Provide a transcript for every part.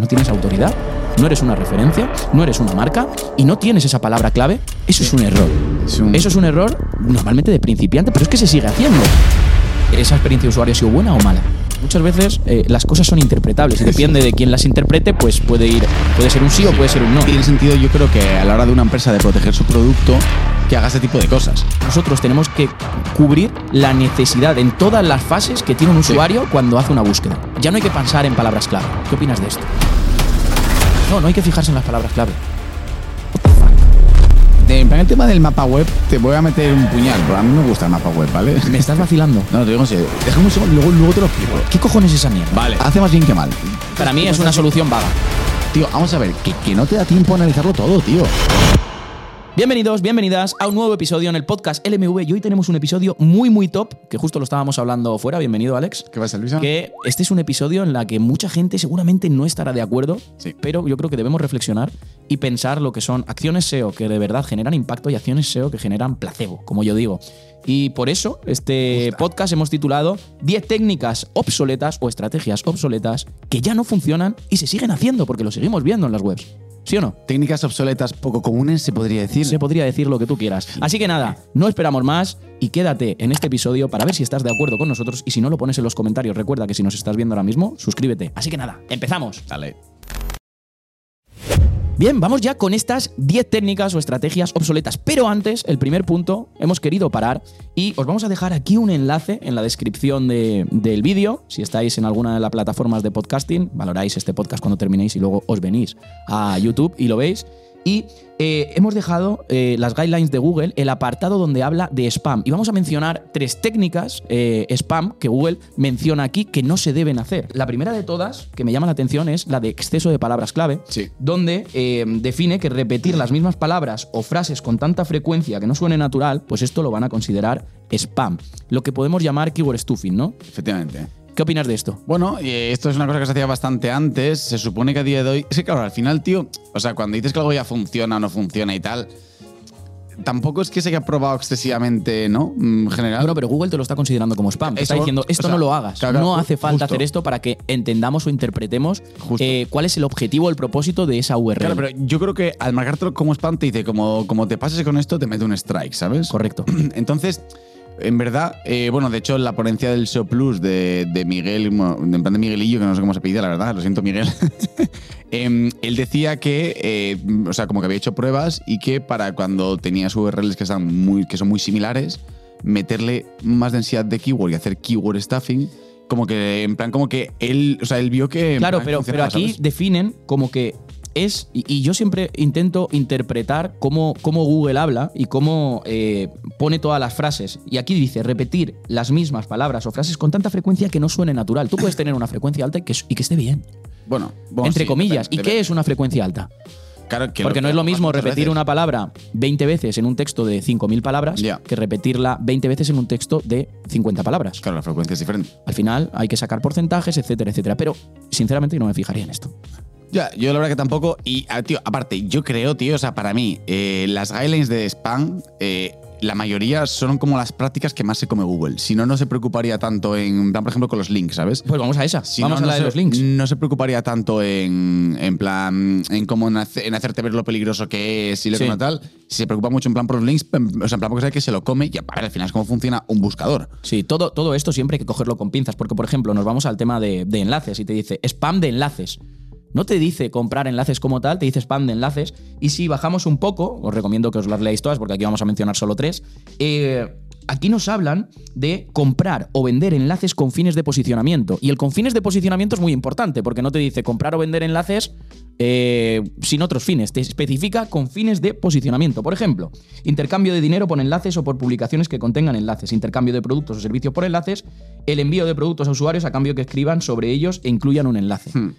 no tienes autoridad, no eres una referencia, no eres una marca y no tienes esa palabra clave, eso es un error. Es un- Eso es un error normalmente de principiante, pero es que se sigue haciendo. ¿Esa experiencia de usuario ha sido buena o mala? Muchas veces eh, las cosas son interpretables y depende de quién las interprete, pues puede ir, puede ser un sí o puede ser un no. Tiene sentido, yo creo que a la hora de una empresa de proteger su producto, que haga ese tipo de cosas. Nosotros tenemos que cubrir la necesidad en todas las fases que tiene un usuario cuando hace una búsqueda. Ya no hay que pensar en palabras clave. ¿Qué opinas de esto? No, no hay que fijarse en las palabras clave. En plan, el tema del mapa web, te voy a meter un puñal, pero a mí me gusta el mapa web, ¿vale? Me estás vacilando. No, te digo en serio. Déjame un segundo, luego, luego te lo explico. ¿Qué cojones es esa mierda? Vale. Hace más bien que mal. Para mí es una solución vaga. Tío, vamos a ver, que, que no te da tiempo a analizarlo todo, tío. Bienvenidos, bienvenidas a un nuevo episodio en el podcast LMV y hoy tenemos un episodio muy muy top, que justo lo estábamos hablando fuera. Bienvenido, Alex. ¿Qué pasa, Luisa? Que este es un episodio en la que mucha gente seguramente no estará de acuerdo, Sí. pero yo creo que debemos reflexionar y pensar lo que son acciones SEO que de verdad generan impacto y acciones SEO que generan placebo, como yo digo. Y por eso este podcast hemos titulado 10 técnicas obsoletas o estrategias obsoletas que ya no funcionan y se siguen haciendo porque lo seguimos viendo en las webs. ¿Sí o no? Técnicas obsoletas poco comunes, se podría decir. Se podría decir lo que tú quieras. Así que nada, no esperamos más y quédate en este episodio para ver si estás de acuerdo con nosotros y si no lo pones en los comentarios. Recuerda que si nos estás viendo ahora mismo, suscríbete. Así que nada, empezamos. Dale. Bien, vamos ya con estas 10 técnicas o estrategias obsoletas. Pero antes, el primer punto, hemos querido parar y os vamos a dejar aquí un enlace en la descripción de- del vídeo. Si estáis en alguna de las plataformas de podcasting, valoráis este podcast cuando terminéis y luego os venís a YouTube y lo veis. Y eh, hemos dejado eh, las guidelines de Google, el apartado donde habla de spam. Y vamos a mencionar tres técnicas eh, spam que Google menciona aquí que no se deben hacer. La primera de todas, que me llama la atención, es la de exceso de palabras clave Sí. donde define que repetir las mismas palabras o frases con tanta frecuencia que no suene natural, pues esto lo van a considerar spam. Lo que podemos llamar keyword stuffing, ¿no? Efectivamente. ¿Qué opinas de esto? Bueno, esto es una cosa que se hacía bastante antes. Se supone que a día de hoy. Es que, claro, al final, tío. O sea, cuando dices que algo ya funciona o no funciona y tal. Tampoco es que se haya probado excesivamente, ¿no? En general. Bueno, pero Google te lo está considerando como spam. Te está diciendo, o esto sea, no lo hagas. claro, no hace falta justo. hacer esto para que entendamos o interpretemos eh, cuál es el objetivo o el propósito de esa URL. Claro, pero yo creo que al marcártelo como spam te dice, como, como te pases con esto, te mete un strike, ¿sabes? Correcto. Entonces, en verdad, eh, bueno, de hecho, la ponencia del SEO Plus de, de Miguel, en plan de Miguelillo, que no sé cómo se pide, la verdad, lo siento, Miguel. Em, él decía que, eh, o sea, como que había hecho pruebas y que para cuando tenías URLs que, están muy, que son muy similares, meterle más densidad de keyword y hacer keyword stuffing, como que, en plan, como que él, o sea, él vio que. Claro, pero, pero aquí ¿sabes? definen como que es, y, y yo siempre intento interpretar cómo, cómo Google habla y cómo eh, pone todas las frases. Y aquí dice repetir las mismas palabras o frases con tanta frecuencia que no suene natural. Tú puedes tener una frecuencia alta y que, y que esté bien, Bueno, bueno, entre sí, comillas. depende- ¿Y qué es una frecuencia alta? Claro, que Porque no es lo mismo repetir veces. una palabra 20 veces en un texto de 5.000 palabras que repetirla 20 veces en un texto de 50 palabras. Claro, la frecuencia es diferente. Al final hay que sacar porcentajes, etcétera, etcétera. Pero, sinceramente, no me fijaría en esto. Ya, yo la verdad que tampoco. Y, ah, tío, aparte, yo creo, tío, o sea, para mí, eh, las guidelines de spam, eh, la mayoría son como las prácticas que más se come Google. Si no, no se preocuparía tanto en, por ejemplo, con los links, ¿sabes? Pues vamos a esa. Si vamos no, a la no de se- los links. No se preocuparía tanto en, en plan, en cómo en, hace- en hacerte ver lo peligroso que es y lo Sí. que no tal. Se preocupa mucho en plan por los links, o sea, en plan porque sabe que se lo come y a ver, al final es cómo funciona un buscador. Sí, todo, todo esto siempre hay que cogerlo con pinzas, porque por ejemplo nos vamos al tema de, de enlaces y te dice spam de enlaces. No te dice comprar enlaces como tal, te dice spam de enlaces. Y si bajamos un poco, os recomiendo que os las leáis todas porque aquí vamos a mencionar solo tres. eh, aquí nos hablan de comprar o vender enlaces con fines de posicionamiento. Y el con fines de posicionamiento es muy importante porque no te dice comprar o vender enlaces eh, sin otros fines. Te especifica con fines de posicionamiento. Por ejemplo, intercambio de dinero por enlaces o por publicaciones que contengan enlaces, intercambio de productos o servicios por enlaces, el envío de productos a usuarios a cambio que escriban sobre ellos e incluyan un enlace. Hmm.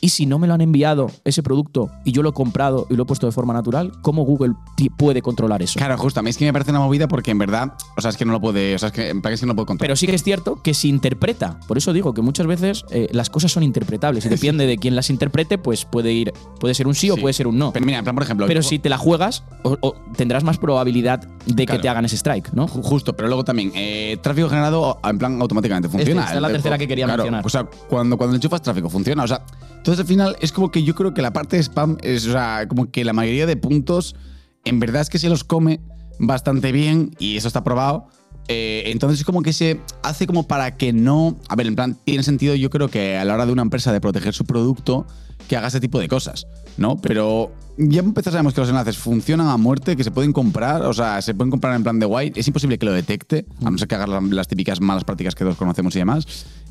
Y si no me lo han enviado ese producto y yo lo he comprado y lo he puesto de forma natural, ¿cómo Google puede controlar eso? Claro, justo. A mí es que me parece una movida porque en verdad, o sea, es que no lo puede, o sea, es que, en plan es que no lo puedo controlar. Pero sí que es cierto que se interpreta. Por eso digo que muchas veces eh, las cosas son interpretables y depende de quién las interprete, pues puede ir, puede ser un sí, o puede ser un no. Pero mira, en plan, por ejemplo. Pero yo- si te la juegas, o- o tendrás más probabilidad de que te hagan ese strike, ¿no? Ju- Justo, pero luego también, eh, tráfico generado en plan automáticamente funciona. esta es la tercera que quería claro, mencionar. O sea, cuando, cuando enchufas tráfico funciona. O sea, Entonces al final es como que yo creo que la parte de spam es, o sea, como que la mayoría de puntos en verdad es que se los come bastante bien y eso está probado. Eh, entonces es como que se hace como para que no... A ver, en plan, tiene sentido yo creo que a la hora de una empresa de proteger su producto, que haga ese tipo de cosas, ¿no? Pero ya empezar sabemos que los enlaces funcionan a muerte, que se pueden comprar, o sea, se pueden comprar en plan de white, es imposible que lo detecte, a no ser que haga las, las típicas malas prácticas que todos conocemos y demás.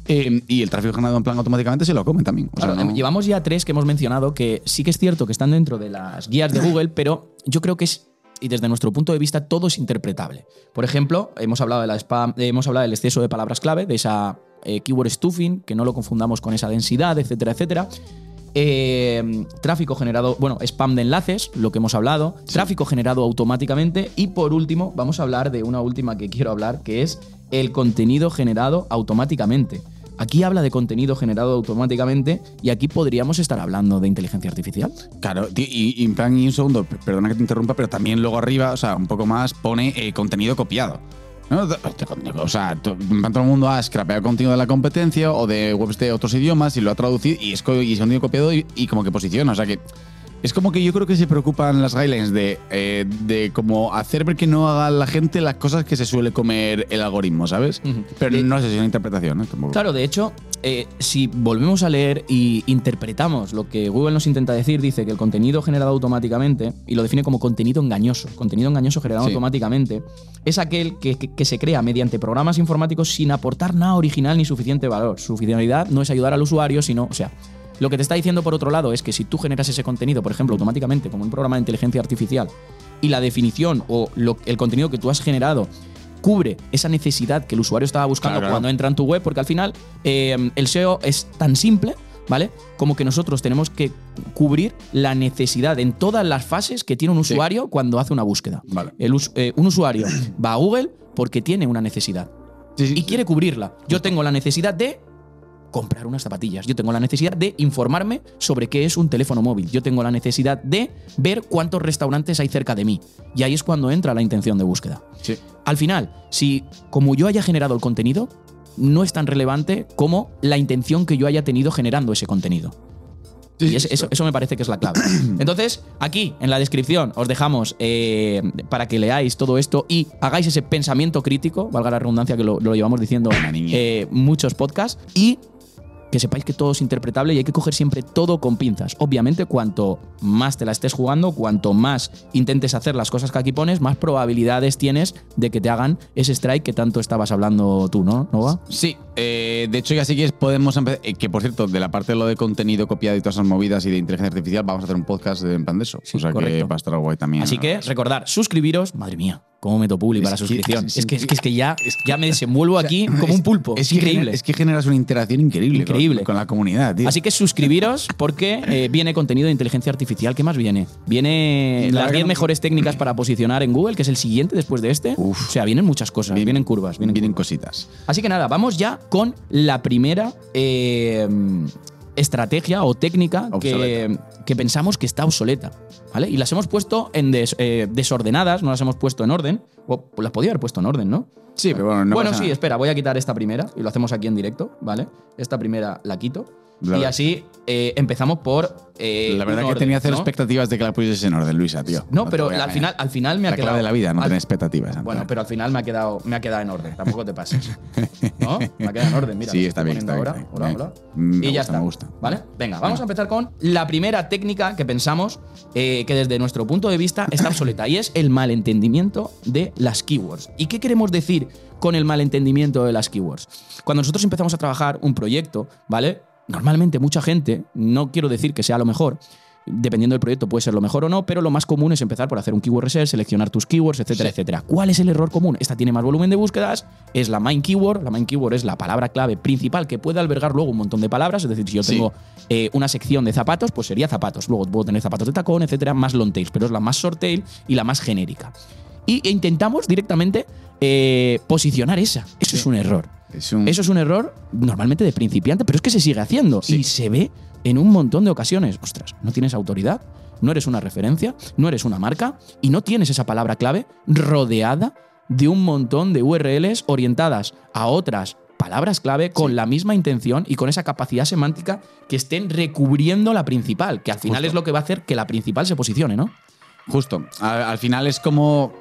Eh, y el tráfico generado en plan automáticamente se lo come también. O sea, Claro, no- Llevamos ya tres que hemos mencionado que sí que es cierto que están dentro de las guías de Google, pero yo creo que es, y desde nuestro punto de vista, todo es interpretable. Por ejemplo, hemos hablado, de la spam, eh, hemos hablado del exceso de palabras clave, de esa eh, keyword stuffing, que no lo confundamos con esa densidad, etcétera, etcétera. Eh, tráfico generado, bueno, spam de enlaces, lo que hemos hablado, tráfico generado automáticamente y por último vamos a hablar de una última que quiero hablar, que es el contenido generado automáticamente. Aquí habla de contenido generado automáticamente y aquí podríamos estar hablando de inteligencia artificial. Claro, y, y en plan, y un segundo, per- perdona que te interrumpa, pero también luego arriba, o sea, un poco más, pone eh, contenido copiado. ¿No? O sea, todo el mundo ha scrapeado contenido de la competencia o de webs de otros idiomas y lo ha traducido y es, y es contenido copiado y como que posiciona. O sea que es como que yo creo que se preocupan las guidelines de, eh, de como hacer ver que no haga la gente las cosas que se suele comer el algoritmo, ¿sabes? Pero De- no sé si es una interpretación, ¿eh? Tampoco. Claro, de hecho, eh, si volvemos a leer y interpretamos lo que Google nos intenta decir, dice que el contenido generado automáticamente, y lo define como contenido engañoso, contenido engañoso generado Sí. automáticamente, es aquel que, que- que se crea mediante programas informáticos sin aportar nada original ni suficiente valor. Su finalidad no es ayudar al usuario, sino, o sea, lo que te está diciendo por otro lado es que si tú generas ese contenido, por ejemplo, automáticamente, como un programa de inteligencia artificial, y la definición o lo- el contenido que tú has generado cubre esa necesidad que el usuario estaba buscando Claro, cuando entra en tu web, porque al final eh, el SEO es tan simple, ¿vale? Como que nosotros tenemos que cubrir la necesidad en todas las fases que tiene un Sí. usuario cuando hace una búsqueda. Vale. El us- eh, un usuario va a Google porque tiene una necesidad Sí, sí, y quiere cubrirla. Yo tengo la necesidad de comprar unas zapatillas. Yo tengo la necesidad de informarme sobre qué es un teléfono móvil. Yo tengo la necesidad de ver cuántos restaurantes hay cerca de mí. Y ahí es cuando entra la intención de búsqueda. Sí. Al final, si como yo haya generado el contenido, no es tan relevante como la intención que yo haya tenido generando ese contenido. Sí, y es- eso, eso me parece que es la clave. Entonces, aquí en la descripción os dejamos eh, para que leáis todo esto y hagáis ese pensamiento crítico, valga la redundancia que lo, lo llevamos diciendo eh, muchos podcasts, y que sepáis que todo es interpretable y hay que coger siempre todo con pinzas. Obviamente, cuanto más te la estés jugando, cuanto más intentes hacer las cosas que aquí pones, más probabilidades tienes de que te hagan ese strike que tanto estabas hablando tú, ¿no, Nova? Sí, eh, de hecho ya sí que podemos empezar, eh, que por cierto, de la parte de lo de contenido copiado y todas esas movidas y de inteligencia artificial, vamos a hacer un podcast de, en plan de eso. Sí, o sea que va a estar guay también. Así que recordar, suscribiros. Madre mía, cómo meto publi para suscripción. es Es que, es que, es que ya, ya me desenvuelvo aquí como un pulpo. Es increíble. es que generas una interacción increíble, con- Increíble. Con, la comunidad, tío. Así que suscribiros porque eh, viene contenido de inteligencia artificial. ¿Qué más viene? Viene La las verdad 10 que no- mejores técnicas para posicionar en Google, que es el siguiente después de este. Uf. O sea, vienen muchas cosas, Vienen- vienen curvas. Vienen vienen curvas. cositas. Así que nada, vamos ya con la primera eh, estrategia o técnica que, que pensamos que está obsoleta. ¿Vale? Y las hemos puesto en des- eh, desordenadas, no las hemos puesto en orden. O pues las podía haber puesto en orden, ¿no? Sí, pero bueno, no bueno, pasa sí, nada. espera, voy a quitar esta primera y lo hacemos aquí en directo, ¿vale? Esta primera la quito. La y así eh, empezamos por. eh, La verdad que orden, tenía cero ¿no? expectativas de que la pusieses en orden, Luisa, tío. No, pero al final, al final me ha quedado. de la vida, no al- tener expectativas. Bueno, Antonio. pero al final me ha quedado, me ha quedado en orden. Tampoco te pases. ¿No? Me ha quedado en orden. Mira, Sí, está bien, está ahora. bien. Mm, me y ya está. me gusta. ¿Vale? Venga, vamos a empezar con la primera técnica que pensamos eh, que desde nuestro punto de vista está obsoleta y es el malentendimiento de las keywords. ¿Y qué queremos decir con el malentendimiento de las keywords? Cuando nosotros empezamos a trabajar un proyecto, ¿vale? Normalmente mucha gente, no quiero decir que sea lo mejor, dependiendo del proyecto puede ser lo mejor o no, pero lo más común es empezar por hacer un keyword research, seleccionar tus keywords, etcétera, Sí. etcétera. ¿Cuál es el error común? Esta tiene más volumen de búsquedas, es la main keyword. La main keyword es la palabra clave principal que puede albergar luego un montón de palabras. Es decir, si yo Sí. tengo eh, una sección de zapatos, pues sería zapatos. Luego puedo tener zapatos de tacón, etcétera, más long tails, pero es la más short tail y la más genérica. Y e intentamos directamente eh, posicionar esa. Eso es un error. Es un- Eso es un error normalmente de principiante, pero es que se sigue haciendo Sí. y se ve en un montón de ocasiones. Ostras, no tienes autoridad, no eres una referencia, no eres una marca y no tienes esa palabra clave rodeada de un montón de URLs orientadas a otras palabras clave con la misma intención y con esa capacidad semántica que estén recubriendo la principal, que al final Justo. es lo que va a hacer que la principal se posicione, ¿no? Justo. Al, al final es como.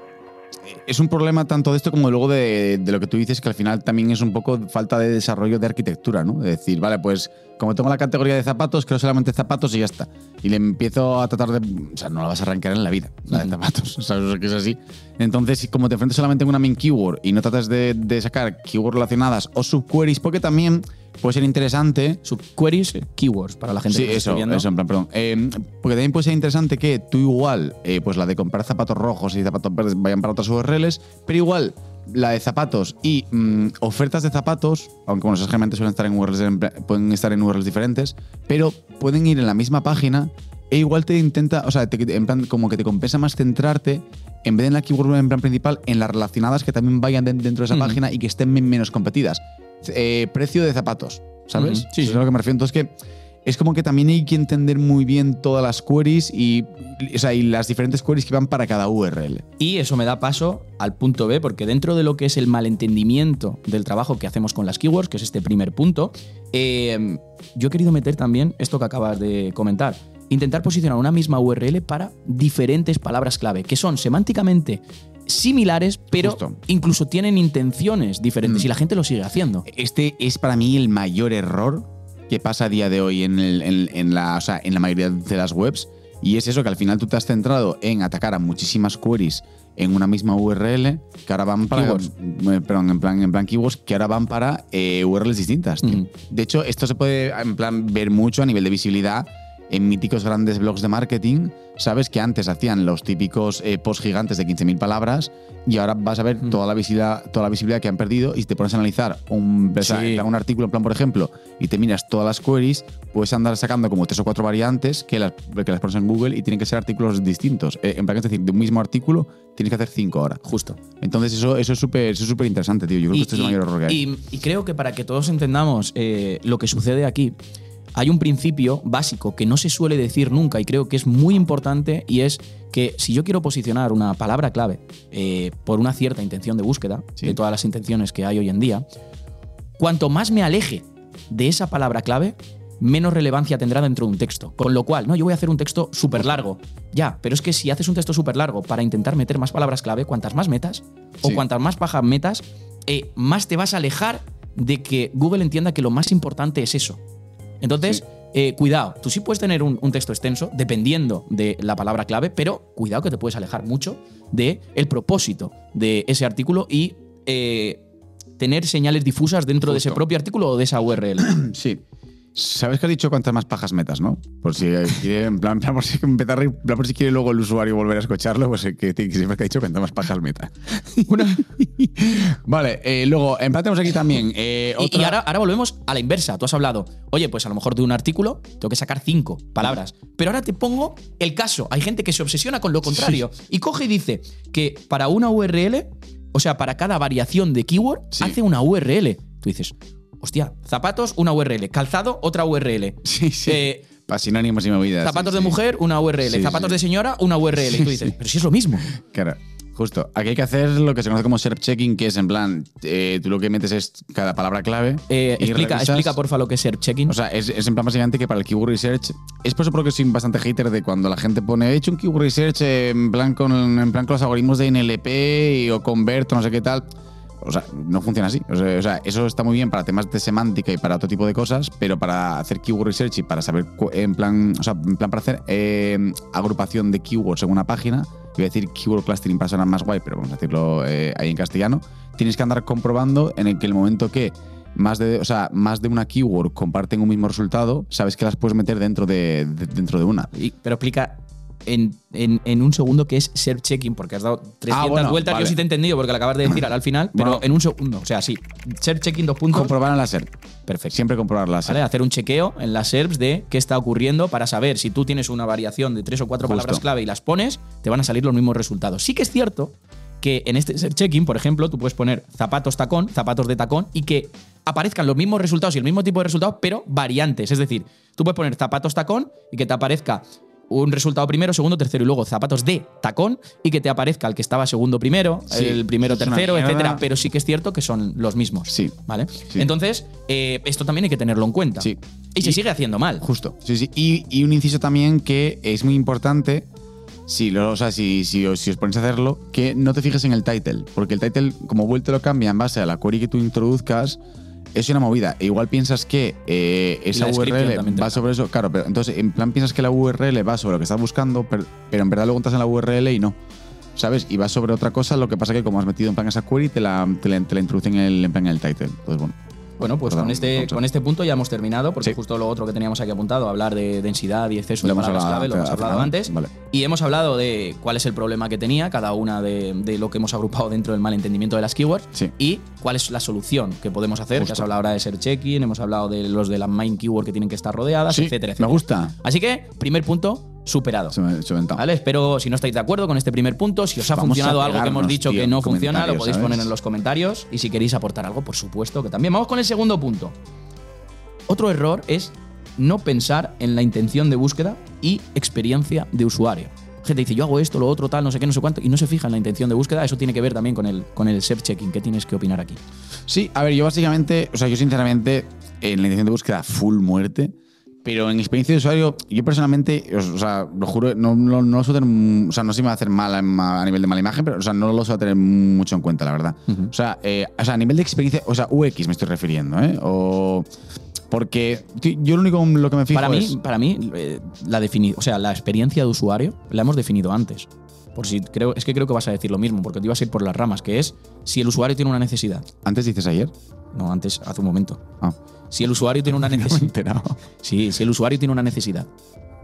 Es un problema tanto de esto como luego de, de lo que tú dices, que al final también es un poco falta de desarrollo de arquitectura, ¿no? De decir, vale, pues como tengo la categoría de zapatos, creo solamente zapatos y ya está. Y le empiezo a tratar de. O sea, no la vas a arrancar en la vida, la de zapatos. ¿Sabes que es así? Entonces, como te enfrentas solamente en una main keyword y no tratas de, de sacar keywords relacionadas o subqueries, porque también puede ser interesante Subqueries, keywords para la gente Sí, que eso, viendo. eso, en plan, perdón. Eh, porque también puede ser interesante que tú igual, eh, pues la de comprar zapatos rojos y zapatos verdes vayan para otras URLs, pero igual la de zapatos y mm, ofertas de zapatos, aunque bueno, esas generalmente suelen estar en URLs, pueden estar en URLs diferentes, pero pueden ir en la misma página e igual te intenta, o sea, te- en plan, como que te compensa más centrarte en vez de en la keyword en plan principal, en las relacionadas que también vayan de- dentro de esa Ujú. página y que estén men- menos competidas. Eh, precio de zapatos, ¿sabes? Ujú, sí, Eso es a lo que me refiero. Entonces que es como que también hay que entender muy bien todas las queries y, o sea, y las diferentes queries que van para cada URL. Y eso me da paso al punto B, porque dentro de lo que es el malentendimiento del trabajo que hacemos con las keywords, que es este primer punto, eh, yo he querido meter también esto que acabas de comentar. Intentar posicionar una misma URL para diferentes palabras clave, que son semánticamente similares, pero Justo. incluso tienen intenciones diferentes Mm. y la gente lo sigue haciendo. Este es para mí el mayor error que pasa a día de hoy en, el- en- en la, o sea, en la mayoría de las webs. Y es eso, que al final tú te has centrado en atacar a muchísimas queries en una misma URL que ahora van para. Keywords. eh, Perdón, en plan, en plan keywords que ahora van para eh, URLs distintas. tío. De hecho, esto se puede en plan ver mucho a nivel de visibilidad en míticos grandes blogs de marketing. Sabes que antes hacían los típicos eh, posts gigantes de 15.000 palabras y ahora vas a ver Mm. toda, la visibilidad, toda la visibilidad que han perdido y si te pones a analizar un, Sí. artículo, en plan, por ejemplo, y te miras todas las queries, puedes andar sacando como tres o cuatro variantes que las, que las pones en Google y tienen que ser artículos distintos. Eh, en plan, es decir, de un mismo artículo tienes que hacer cinco ahora. Justo. Entonces, eso, eso es súper es interesante, tío. Yo creo que esto es el mayor error que hay. y- y creo que para que todos entendamos eh, lo que sucede aquí, hay un principio básico que no se suele decir nunca y creo que es muy importante y es que si yo quiero posicionar una palabra clave eh, por una cierta intención de búsqueda, Sí. de todas las intenciones que hay hoy en día, cuanto más me aleje de esa palabra clave, menos relevancia tendrá dentro de un texto. Con lo cual, no, yo voy a hacer un texto súper largo. Ya, pero es que si haces un texto súper largo para intentar meter más palabras clave, cuantas más metas o Sí. cuantas más pajas metas, eh, más te vas a alejar de que Google entienda que lo más importante es eso. Entonces, eh, cuidado, tú sí puedes tener un, un texto extenso dependiendo de la palabra clave, pero cuidado que te puedes alejar mucho de el propósito de ese artículo y eh, tener señales difusas dentro de ese propio artículo o de esa URL. Sí. ¿Sabes que has dicho cuántas más pajas metas, no? Por si quiere, en plan, plan, por si empezar, plan, por si quiere luego el usuario volver a escucharlo, pues eh, que, que sepas que ha dicho cuántas más pajas meta. vale, eh, luego, en plan tenemos aquí también eh, Y- otra... Y, ahora, ahora volvemos a la inversa. Tú has hablado, oye, pues a lo mejor de un artículo tengo que sacar cinco palabras. Pero ahora te pongo el caso. Hay gente que se obsesiona con lo contrario y coge y dice que para una URL, o sea, para cada variación de keyword, Sí. hace una URL. Tú dices, hostia, zapatos, una URL, calzado, otra URL. Sí, sí. Eh, Para sinónimos y movidas. zapatos sí, de sí. mujer, una URL. Sí, zapatos de señora, una URL. Y tú dices, pero si es lo mismo. Claro, justo. Aquí hay que hacer lo que se conoce como SERP checking, que es en plan, eh, tú lo que metes es cada palabra clave. Eh, y explica, revisas- explica, porfa, lo que es SERP checking. O sea, es, es en plan básicamente que para el keyword research. Es por eso porque soy bastante hater de cuando la gente pone, he hecho un keyword research en plan con, en plan con los algoritmos de NLP y- o converto, no sé qué tal. O sea, no funciona así. O sea, eso está muy bien para temas de semántica y para otro tipo de cosas, pero para hacer keyword research y para saber, en plan, o sea, en plan para hacer eh, agrupación de keywords en una página, iba a decir keyword clustering para sonar más guay, pero vamos a decirlo eh, ahí en castellano, tienes que andar comprobando en el que el momento que más de, o sea, más de una keyword comparten un mismo resultado, sabes que las puedes meter dentro de, de- dentro de una. Pero explica en, en- en un segundo qué es SERP checking, porque has dado 300 Ah, bueno, vueltas. vale. Yo sí te he entendido porque lo acabas de decir al final, pero Bueno. en un segundo. O sea, sí. SERP checking, dos puntos. Comprobar en la SERP. Perfecto. Siempre comprobar la SERP. ¿Vale? Hacer un chequeo en las SERPs de qué está ocurriendo para saber si tú tienes una variación de tres o cuatro Justo. palabras clave y las pones, te van a salir los mismos resultados. Sí que es cierto que en este SERP checking, por ejemplo, tú puedes poner zapatos tacón, zapatos de tacón y que aparezcan los mismos resultados y el mismo tipo de resultados, pero variantes. Es decir, tú puedes poner zapatos tacón y que te aparezca un resultado primero, segundo, tercero y luego zapatos de tacón y que te aparezca el que estaba segundo primero, Sí, el primero tercero, etcétera. Pero sí que es cierto que son los mismos. Sí. ¿Vale? Sí. Entonces, eh, esto también hay que tenerlo en cuenta. Sí. Y se sigue haciendo mal. Justo. Sí, sí. Y, y un inciso también que es muy importante, si, lo, o sea, si, si, os, si os ponéis a hacerlo, que no te fijes en el title. Porque el title, como vuelto lo cambia en base a la query que tú introduzcas, es una movida. E igual piensas que eh, esa URL va sobre eso. Claro, pero entonces, en plan, piensas que la URL va sobre lo que estás buscando, pero, pero en verdad luego entras en la URL y no. ¿Sabes? Y va sobre otra cosa, lo que pasa que como has metido en plan esa query, te la, te la, te la introducen en el, en plan en el title. Entonces, bueno. Bueno, pues Perdón, con este, con este punto ya hemos terminado, porque Sí. justo lo otro que teníamos aquí apuntado, hablar de densidad y exceso Lo de palabras hablado clave, lo hemos hablado antes. vale. Y hemos hablado de cuál es el problema que tenía cada una de, de lo que hemos agrupado dentro del malentendimiento de las keywords Sí. y cuál es la solución que podemos hacer. Justo. Ya has hablado ahora de ser checking, hemos hablado de los de la main keyword que tienen que estar rodeadas, Sí, etcétera, me etcétera. gusta. Así que, primer punto, superado. Se me, se me. ¿Vale? Espero, si no estáis de acuerdo con este primer punto, si os ha Vamos funcionado algo que hemos dicho tío, que no funciona, lo podéis ¿sabes? poner en los comentarios. Y si queréis aportar algo, por supuesto que también. Vamos con el segundo punto. Otro error es no pensar en la intención de búsqueda y experiencia de usuario. Gente dice, yo hago esto, lo otro, tal, no sé qué, no sé cuánto, y no se fija en la intención de búsqueda. Eso tiene que ver también con el, con el self-checking. ¿Qué tienes que opinar aquí? Sí, a ver, yo básicamente, o sea, yo sinceramente, en la intención de búsqueda, full muerte. Pero en experiencia de usuario, yo personalmente, o sea, lo juro, no, no, no lo suelo tener, o sea, no sé si me va a hacer mal a, a nivel de mala imagen, pero, o sea, no lo suelo tener mucho en cuenta, la verdad. O, sea, eh, o sea, a nivel de experiencia, o sea, UX me estoy refiriendo, ¿eh? O. Porque yo lo único lo que me fijo Para mí, es. para mí eh, la defini o sea, la experiencia de usuario la hemos definido antes. Por si creo, es que creo que vas a decir lo mismo, porque te ibas a ir por las ramas, que es si el usuario tiene una necesidad. Antes dices ayer. No, antes, hace un momento. Ah, Si el usuario tiene una no necesidad. enterado. Sí, si el usuario tiene una necesidad,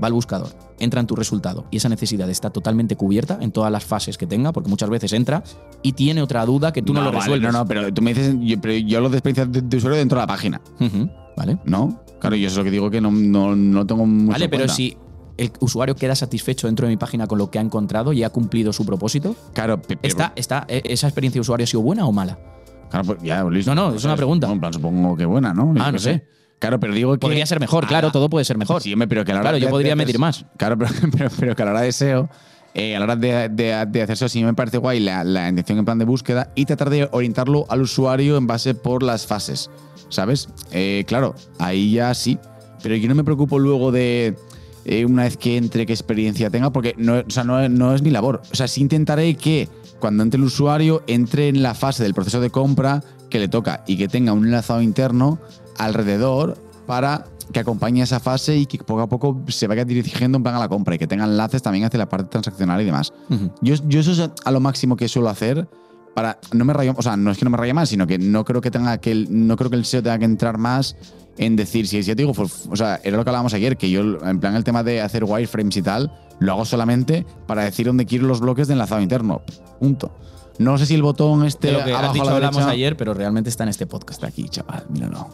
va al buscador, entra en tu resultado y esa necesidad está totalmente cubierta en todas las fases que tenga, porque muchas veces entra y tiene otra duda que tú no, lo vale, resuelves. No, no, pero tú me dices, yo, pero yo hablo de experiencia de, de usuario dentro de la página, ¿Vale? ¿no? Claro, yo eso es lo que digo que no, no, no tengo mucho Vale, pero cuenta. si el usuario queda satisfecho dentro de mi página con lo que ha encontrado y ha cumplido su propósito, Claro, ¿está, está, eh, ¿esa experiencia de usuario ha sido buena o mala? Claro, pues ya, Luis. No, no, es una pregunta. En plan, supongo que buena, ¿no? Ah, no sé. Claro, pero digo que. Podría ser mejor, claro, todo puede ser mejor. Sí, pero que a la hora Claro, yo podría medir más. Claro, pero, pero, pero que a la hora de SEO, eh, a la hora de, de, de hacer SEO, sí me parece guay la, la intención en plan de búsqueda y tratar de orientarlo al usuario en base por las fases. ¿Sabes? Eh, claro, ahí ya sí. Pero yo no me preocupo luego de. eh, una vez que entre, qué experiencia tenga, porque no, o sea, no es mi labor. O sea, sí intentaré que cuando entre el usuario entre en la fase del proceso de compra que le toca y que tenga un enlazado interno alrededor para que acompañe esa fase y que poco a poco se vaya dirigiendo en plan a la compra y que tenga enlaces también hacia la parte transaccional y demás. Ujú. Yo, yo eso es a lo máximo que suelo hacer para no me rayo, o sea, no es que no me raye más, sino que no creo que tenga que el, no creo que el SEO tenga que entrar más en decir si, si ya te digo, pues, o sea, era lo que hablábamos ayer, que yo en plan el tema de hacer wireframes y tal, lo hago solamente para decir dónde quiero los bloques de enlazado interno. Punto. No sé si el botón este De lo que has abajo dicho a la hablamos ayer, pero realmente está en este podcast. Está aquí, chaval, míralo.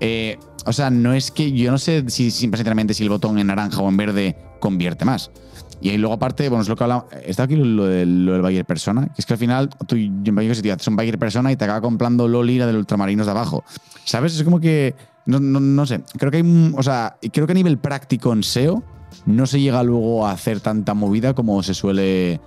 Eh, o sea, no es que yo no sé si, si, sinceramente si el botón en naranja o en verde convierte más. Y ahí luego aparte, bueno, es lo que hablamos, está aquí lo del, lo del buyer persona, que es que al final tú yo me que si te haces un buyer persona y te acaba comprando Loli la del ultramarinos de abajo. ¿Sabes? Es como que, no, no, no sé, creo que hay, o sea, creo que a nivel práctico en SEO no se llega luego a hacer tanta movida como se suele,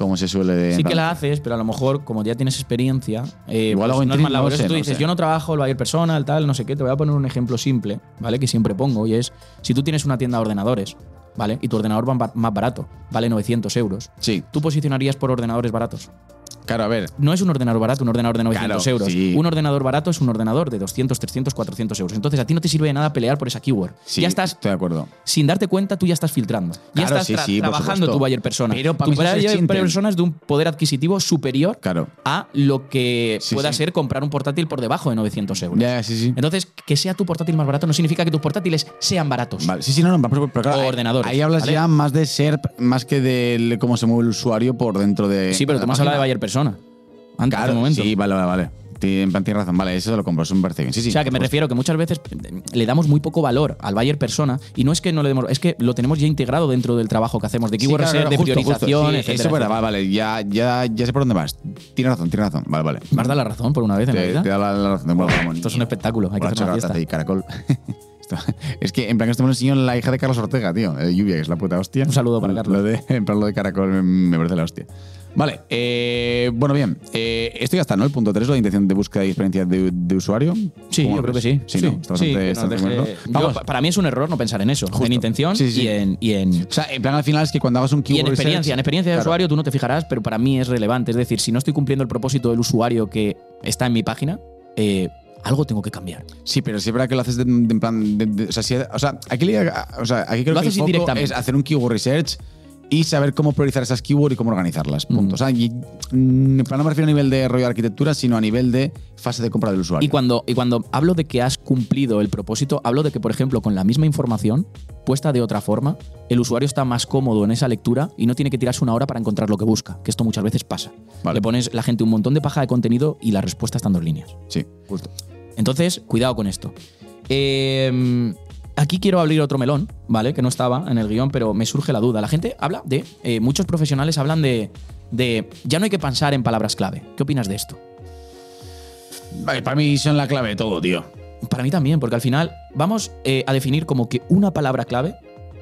como se suele. Sí que la haces, pero a lo mejor, como ya tienes experiencia, eh, Igual pues hago no es intriga, más no sé, tú no dices, sé. yo no trabajo el buyer personal, tal, no sé qué. Te voy a poner un ejemplo simple, ¿vale? Que siempre pongo, y es, si tú tienes una tienda de ordenadores, ¿vale? Y tu ordenador va más barato, vale 900 euros. Sí, ¿Tú posicionarías por ordenadores baratos? Claro, a ver. No es un ordenador barato, un ordenador de 900 Claro, euros. sí. Un ordenador barato es un ordenador de 200, 300, 400 euros. Entonces a ti no te sirve de nada pelear por esa keyword. Sí, ya estás, Estoy de acuerdo. sin darte cuenta, tú ya estás filtrando. ya Claro, estás sí, tra- sí, por trabajando tu buyer persona. Pero para tu buyer persona es de un poder adquisitivo superior Claro. a lo que Sí, pueda sí. ser comprar un portátil por debajo de 900 euros. Ya, sí, sí. Entonces, que sea tu portátil más barato no significa que tus portátiles sean baratos. Vale, sí, sí, no, no, pero, pero claro, O ahí- ordenadores, Ahí hablas ¿vale? ya más de SERP, más que de cómo se mueve el usuario por dentro de. Sí, pero tú me has hablado de buyer persona. Antes, Claro, momento. sí, vale, vale, vale. Ti- En plan, tienes razón, vale, eso lo compro, eso me parece bien. Sí, sí. O sea, que me pues- refiero que muchas veces eh, le damos muy poco valor al buyer persona y no es que no le demos, es que lo tenemos ya integrado dentro del trabajo que hacemos de Sí, keyword claro, research, de justo, justo. priorización, Sí, etcétera, Eso, vale, vale, ya, ya, ya sé por dónde vas. Tienes razón, tienes razón. Vale, vale. Has dado la razón por una vez en la Te, vida. te da la, la razón. Bueno, vamos, Esto es un espectáculo, hay que hacer una fiesta. y caracol. Es que en plan que lo enseñó la hija de Carlos Ortega, tío. eh, Lluvia, que es la puta hostia. Un saludo para Lo Carlos. de, en plan lo de Caracol me, me parece la hostia. Vale, eh, bueno, bien. Eh, esto ya está, ¿no? El punto 3, la intención de búsqueda y experiencia de, de usuario. Sí, ¿Cómo yo creo que sí. Sí, ¿no? Está bastante- está deje- yo- Vamos. pa- para mí es un error no pensar en eso. Justo. En intención Sí. Y, en, y en O sea, en plan al final es que cuando hagas un Y keyword en experiencia, research- en experiencia de Claro. usuario tú no te fijarás, pero para mí es relevante. Es decir, si no estoy cumpliendo el propósito del usuario que está en mi página, eh, algo tengo que cambiar. Sí, pero sí es verdad que lo haces de, de- en plan. o, sea, si- o sea, aquí, o sea, aquí creo Lo que el foco es hacer un keyword research y saber cómo priorizar esas keywords y cómo organizarlas. Punto. Mm. O sea, y- mm, no me refiero a nivel de rollo de arquitectura, sino a nivel de fase de compra del usuario. Y cuando, y cuando hablo de que has cumplido el propósito, hablo de que, por ejemplo, con la misma información, puesta de otra forma, el usuario está más cómodo en esa lectura y no tiene que tirarse una hora para encontrar lo que busca, que esto muchas veces pasa. Vale. Le pones la gente un montón de paja de contenido y la respuesta está en dos líneas. Sí, justo. Entonces, cuidado con esto. Eh, aquí quiero abrir otro melón, ¿vale? Que no estaba en el guion, pero me surge la duda. La gente habla de. eh, muchos profesionales hablan de, de. Ya no hay que pensar en palabras clave. ¿Qué opinas de esto? Vale, para mí son la clave de todo, tío. Para mí también, porque al final vamos eh, a definir como que una palabra clave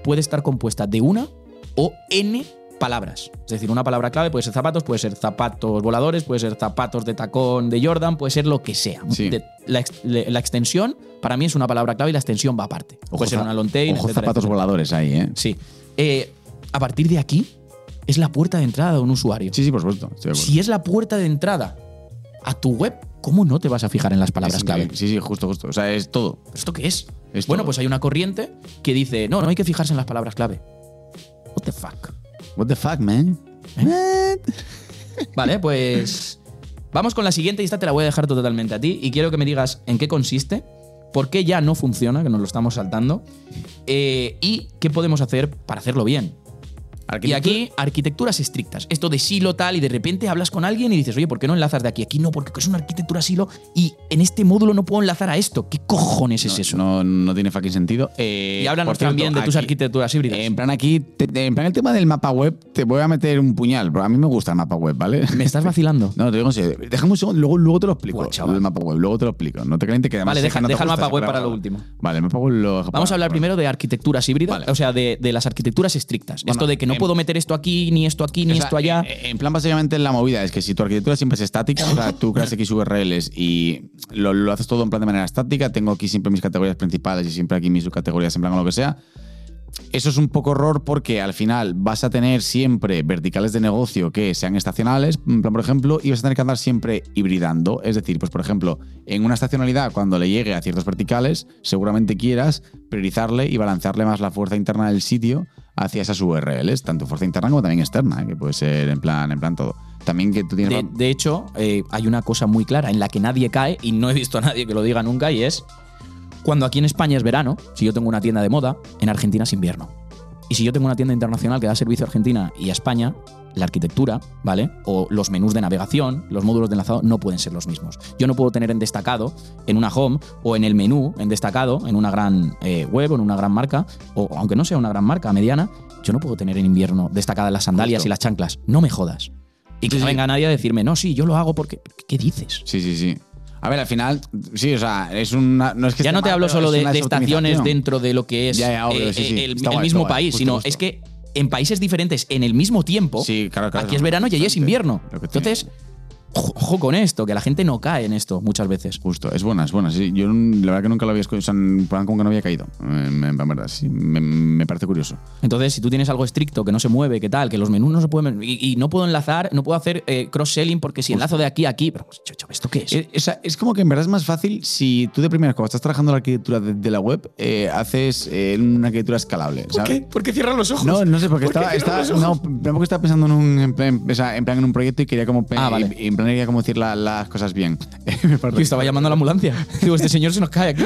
puede estar compuesta de una o n palabras. Es decir, una palabra clave puede ser zapatos, puede ser zapatos voladores, puede ser zapatos de tacón de Jordan, puede ser lo que sea. Sí. De- la, ex- le- la extensión para mí es una palabra clave y la extensión va aparte. Ojo puede ser una long tail, Ojo etcétera, zapatos etcétera. voladores ahí, ¿eh? Sí. Eh, a partir de aquí es la puerta de entrada de un usuario. Sí, sí, por supuesto. estoy de acuerdo. Si es la puerta de entrada a tu web, ¿cómo no te vas a fijar en las palabras clave? Sí, sí, justo, justo. O sea, es todo. ¿Esto qué es? Es bueno, todo. pues hay una corriente que dice, no, no hay que fijarse en las palabras clave. What the fuck. What the fuck, man? Vale, pues vamos con la siguiente y esta te la voy a dejar totalmente a ti y quiero que me digas en qué consiste, por qué ya no funciona, que nos lo estamos saltando, eh, y qué podemos hacer para hacerlo bien. Y aquí, arquitecturas estrictas. Esto de silo tal, y de repente hablas con alguien y dices, oye, ¿por qué no enlazas de aquí? Aquí no, porque es una arquitectura silo y en este módulo no puedo enlazar a esto. ¿Qué cojones es eso? No, no tiene fucking sentido. Eh, y háblanos también de tus aquí- arquitecturas híbridas. En plan aquí, te- en plan el tema del mapa web, te voy a meter un puñal, pero a mí me gusta el mapa web, ¿vale? ¿Me estás vacilando? No, te digo en serio. Déjame un segundo, luego, luego te lo explico. Buah, el mapa web, luego te lo explico. No te calientes que además Vale, deja, no deja el mapa web para lo último. Vale, el mapa web lo Vamos a hablar primero de arquitecturas híbridas, Vale. o sea, de, de las arquitecturas estrictas. Bueno, esto de que no en- puedo meter esto aquí, ni esto aquí, ni O sea, esto allá. En, en plan, básicamente la movida es que si tu arquitectura siempre es estática, o sea, tú creas X URLs y lo, lo haces todo en plan de manera estática, tengo aquí siempre mis categorías principales y siempre aquí mis subcategorías en plan o lo que sea. Eso es un poco error porque al final vas a tener siempre verticales de negocio que sean estacionales, en plan, por ejemplo, y vas a tener que andar siempre hibridando. Es decir, pues por ejemplo, en una estacionalidad, cuando le llegue a ciertos verticales, seguramente quieras priorizarle y balancearle más la fuerza interna del sitio hacia esas URLs, tanto fuerza interna como también externa, ¿eh? que puede ser en plan, en plan todo. También que tú tienes... De, de hecho, eh, hay una cosa muy clara en la que nadie cae, y no he visto a nadie que lo diga nunca, y es cuando aquí en España es verano, si yo tengo una tienda de moda, en Argentina es invierno. Y si yo tengo una tienda internacional que da servicio a Argentina y a España, la arquitectura, ¿vale? O los menús de navegación, los módulos de enlazado no pueden ser los mismos. Yo no puedo tener en destacado, en una home, o en el menú en destacado, en una gran eh, web o en una gran marca, o aunque no sea una gran marca mediana, yo no puedo tener en invierno destacadas las sandalias Justo. y las chanclas. No me jodas. Y que Sí, no sí. venga nadie a decirme, no, sí, yo lo hago porque. ¿Qué dices? Sí, sí, sí. A ver, al final, sí, o sea, es una... No es que ya no te mal, hablo solo de, estaciones dentro de lo que es Ya, ya, obvio, eh, sí, el, el mismo país, sino es que en países diferentes, en el mismo tiempo, Sí, claro, claro. aquí es verano y allí es invierno. Entonces, ojo, con esto, que la gente no cae en esto muchas veces. Justo, es buena, es buena. Sí. Yo la verdad que nunca lo había escuchado, o sea, como que no había caído. En, verdad, sí, me, me parece curioso. Entonces, si tú tienes algo estricto, que no se mueve, que tal, que los menús no se pueden. Y, y no puedo enlazar, no puedo hacer eh, cross-selling porque si enlazo de aquí a aquí. Pero, chacho, ¿esto qué es? Es, o sea, es como que en verdad es más fácil si tú de primeras, cuando estás trabajando la arquitectura de, de la web, eh, haces eh, una arquitectura escalable. ¿sabes? ¿Por qué cierran los ojos? No, no sé, porque ¿Por qué estaba, estaba, los ojos? no, tampoco estaba pensando en un en plan, en plan en un proyecto y quería como Ah, vale. Plan quería como decir la- las cosas bien. Yo estaba llamando a la ambulancia. Digo, este señor se nos cae aquí.